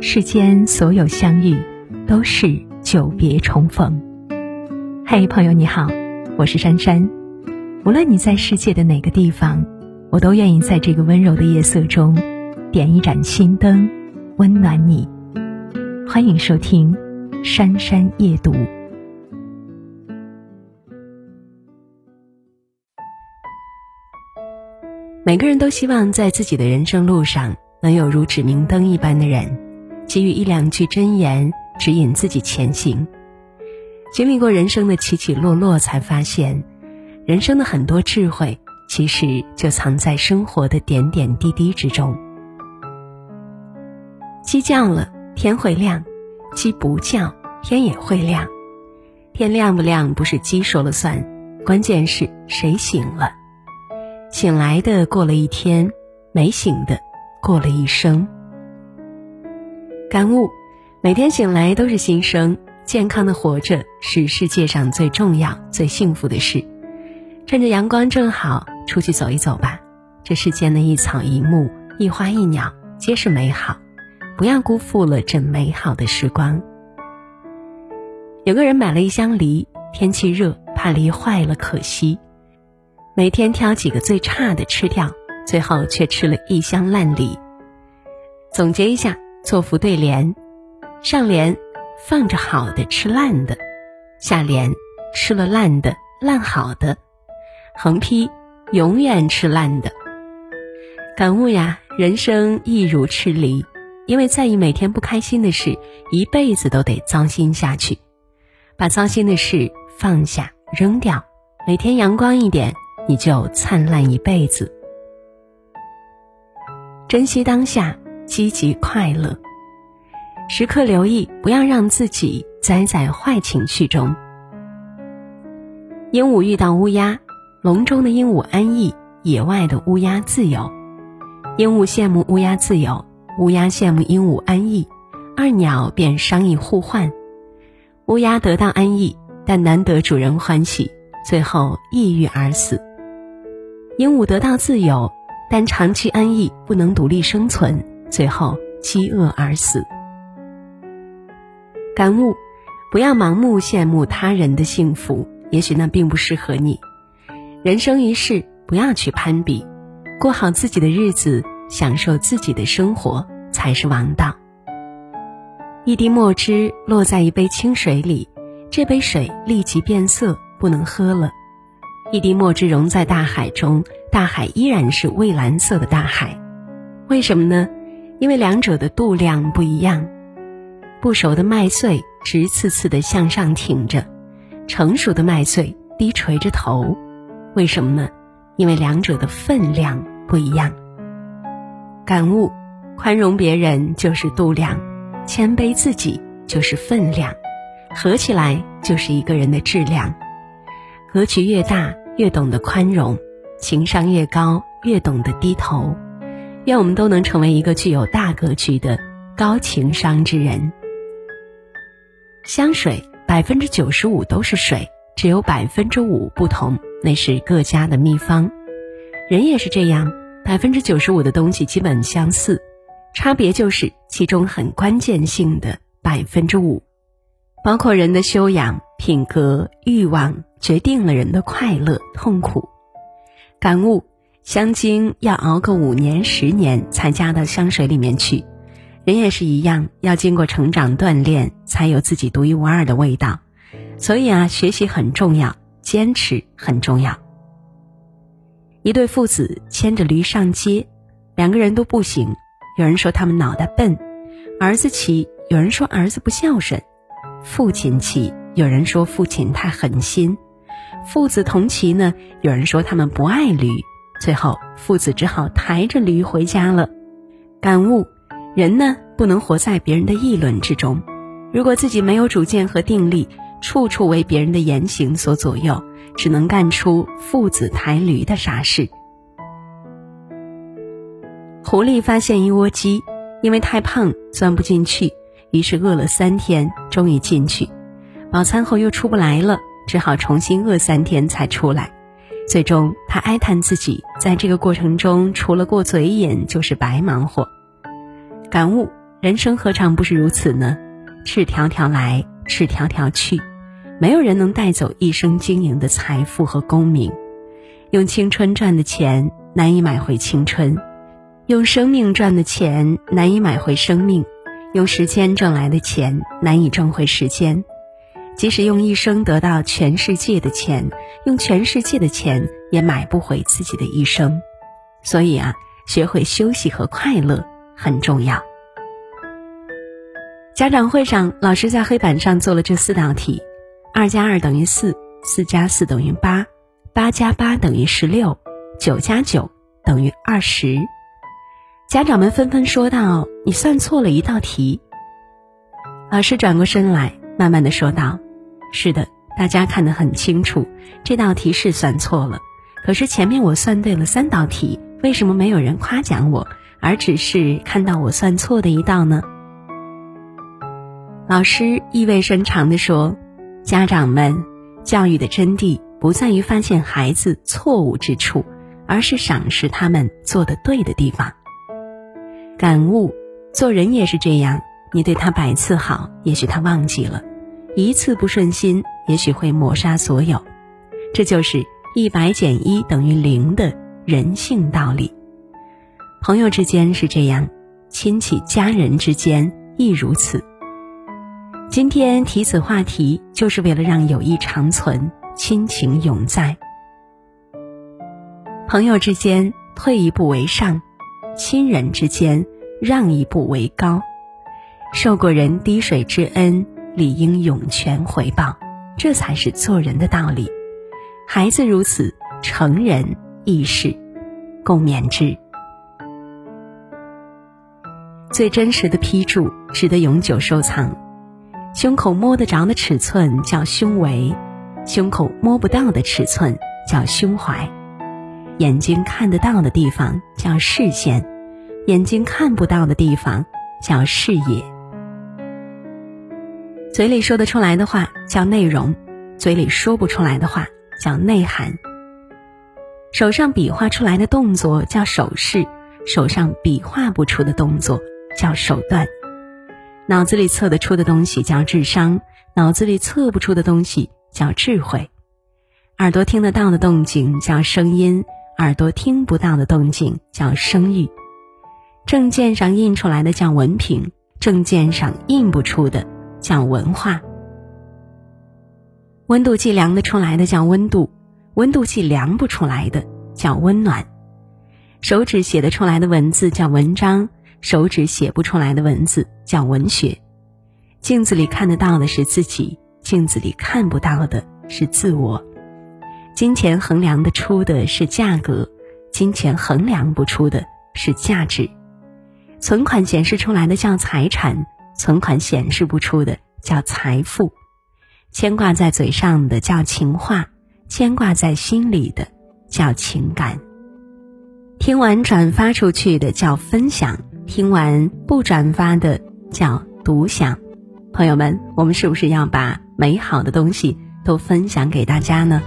世间所有相遇，都是久别重逢。嘿，朋友你好，我是珊珊。无论你在世界的哪个地方，我都愿意在这个温柔的夜色中，点一盏心灯，温暖你。欢迎收听《珊珊夜读》。每个人都希望在自己的人生路上，能有如指明灯一般的人，给予一两句真言，指引自己前行。经历过人生的起起落落，才发现，人生的很多智慧，其实就藏在生活的点点滴滴之中。鸡叫了，天会亮；鸡不叫，天也会亮。天亮不亮，不是鸡说了算，关键是谁醒了。醒来的过了一天，没醒的过了一生。感悟：每天醒来都是新生，健康的活着是世界上最重要、最幸福的事。趁着阳光正好，出去走一走吧。这世间的一草一木、一花一鸟，皆是美好，不要辜负了这美好的时光。有个人买了一箱梨，天气热，怕梨坏了可惜。每天挑几个最差的吃掉，最后却吃了一箱烂梨。总结一下，做副对联：上联放着好的吃烂的，下联吃了烂的烂好的，横批永远吃烂的。感悟呀，人生亦如吃梨，因为在意每天不开心的事，一辈子都得糟心下去。把糟心的事放下扔掉，每天阳光一点。你就灿烂一辈子。珍惜当下，积极快乐，时刻留意，不要让自己栽在坏情绪中。鹦鹉遇到乌鸦，笼中的鹦鹉安逸，野外的乌鸦自由。鹦鹉羡慕乌鸦自由，乌鸦羡慕鹦鹉安逸，二鸟便商议互换。乌鸦得到安逸，但难得主人欢喜，最后抑郁而死。鹦鹉得到自由，但长期安逸不能独立生存，最后饥饿而死。感悟：不要盲目羡慕他人的幸福，也许那并不适合你。人生一世，不要去攀比，过好自己的日子，享受自己的生活才是王道。一滴墨汁落在一杯清水里，这杯水立即变色，不能喝了。一滴墨汁溶在大海中，大海依然是蔚蓝色的大海。为什么呢？因为两者的度量不一样。不熟的麦穗直刺刺的向上挺着，成熟的麦穗低垂着头。为什么呢？因为两者的分量不一样。感悟：宽容别人就是度量，谦卑自己就是分量，合起来就是一个人的质量。格局越大，越懂得宽容；情商越高，越懂得低头。愿我们都能成为一个具有大格局的高情商之人。香水百分之九十五都是水，只有百分之五不同，那是各家的秘方。人也是这样，百分之九十五的东西基本相似，差别就是其中很关键性的百分之五，包括人的修养、品格、欲望。决定了人的快乐痛苦，感悟：香精要熬个五年十年才加到香水里面去，人也是一样，要经过成长锻炼，才有自己独一无二的味道。所以啊，学习很重要，坚持很重要。一对父子牵着驴上街，两个人都不行，有人说他们脑袋笨；儿子骑，有人说儿子不孝顺；父亲骑，有人说父亲太狠心。父子同骑呢，有人说他们不爱驴，最后父子只好抬着驴回家了。感悟：人呢不能活在别人的议论之中，如果自己没有主见和定力，处处为别人的言行所左右，只能干出父子抬驴的傻事。狐狸发现一窝鸡，因为太胖钻不进去，于是饿了三天，终于进去，饱餐后又出不来了。只好重新饿三天才出来，最终他哀叹自己在这个过程中除了过嘴瘾就是白忙活。感悟：人生何尝不是如此呢？赤条条来，赤条条去，没有人能带走一生经营的财富和功名。用青春赚的钱难以买回青春，用生命赚的钱难以买回生命，用时间挣来的钱难以挣回时间。即使用一生得到全世界的钱，用全世界的钱也买不回自己的一生。所以啊，学会休息和快乐很重要。家长会上，老师在黑板上做了这四道题：二加二等于四，四加四等于八，八加八等于十六，九加九等于二十。家长们纷纷说道：“你算错了一道题。”老师转过身来，慢慢的说道：“是的，大家看得很清楚，这道题是算错了。可是前面我算对了三道题，为什么没有人夸奖我，而只是看到我算错的一道呢？”老师意味深长地说：“家长们，教育的真谛不在于发现孩子错误之处，而是赏识他们做的对的地方。感悟，做人也是这样，你对他百次好，也许他忘记了；一次不顺心，也许会抹杀所有。这就是一百减一等于零的人性道理。朋友之间是这样，亲戚家人之间亦如此。”今天提此话题，就是为了让友谊长存，亲情永在。朋友之间退一步为上，亲人之间让一步为高。受过人滴水之恩，理应涌泉回报，这才是做人的道理。孩子如此，成人亦是，共勉之。最真实的批注，值得永久收藏。胸口摸得着的尺寸叫胸围，胸口摸不到的尺寸叫胸怀。眼睛看得到的地方叫视线，眼睛看不到的地方叫视野。嘴里说得出来的话叫内容，嘴里说不出来的话叫内涵。手上比划出来的动作叫手势，手上比划不出的动作叫手段。脑子里测得出的东西叫智商，脑子里测不出的东西叫智慧。耳朵听得到的动静叫声音，耳朵听不到的动静叫声誉。证件上印出来的叫文凭，证件上印不出的叫文化。温度计量得出来的叫温度，温度计量不出来的叫温暖。手指写得出来的文字叫文章。手指写不出来的文字叫文学，镜子里看得到的是自己，镜子里看不到的是自我。金钱衡量得出的是价格，金钱衡量不出的是价值。存款显示出来的叫财产，存款显示不出的叫财富。牵挂在嘴上的叫情话，牵挂在心里的叫情感。听完转发出去的叫分享。听完不转发的叫独享，朋友们，我们是不是要把美好的东西都分享给大家呢？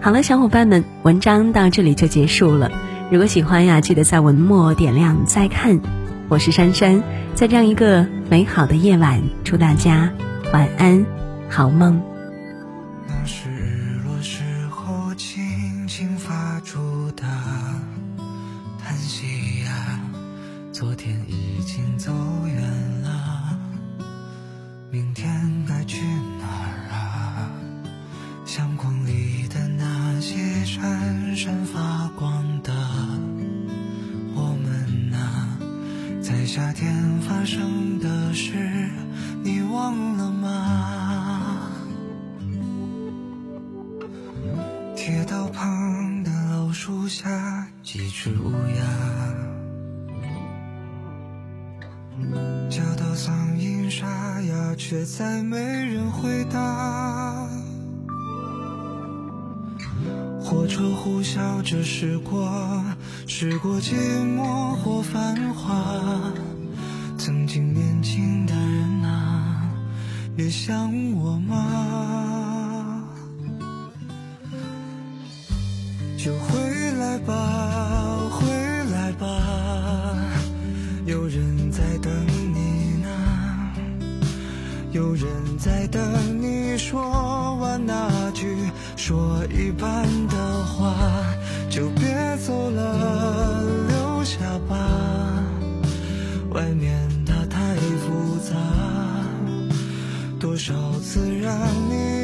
好了，小伙伴们，文章到这里就结束了。如果喜欢呀，记得在文末点亮再看。我是珊珊，在这样一个美好的夜晚，祝大家晚安，好梦。那是日落时候轻轻发出的叹息呀。昨天已经走的事，你忘了吗？铁道旁的老树下，几只乌鸦。叫到嗓音沙哑，却再没人回答。火车呼啸着驶过，驶过寂寞或繁华。曾经年轻的人啊，也想我吗？就回来吧回来吧。有人在等你呢，有人在等你说完那句说一半的话，多少次让你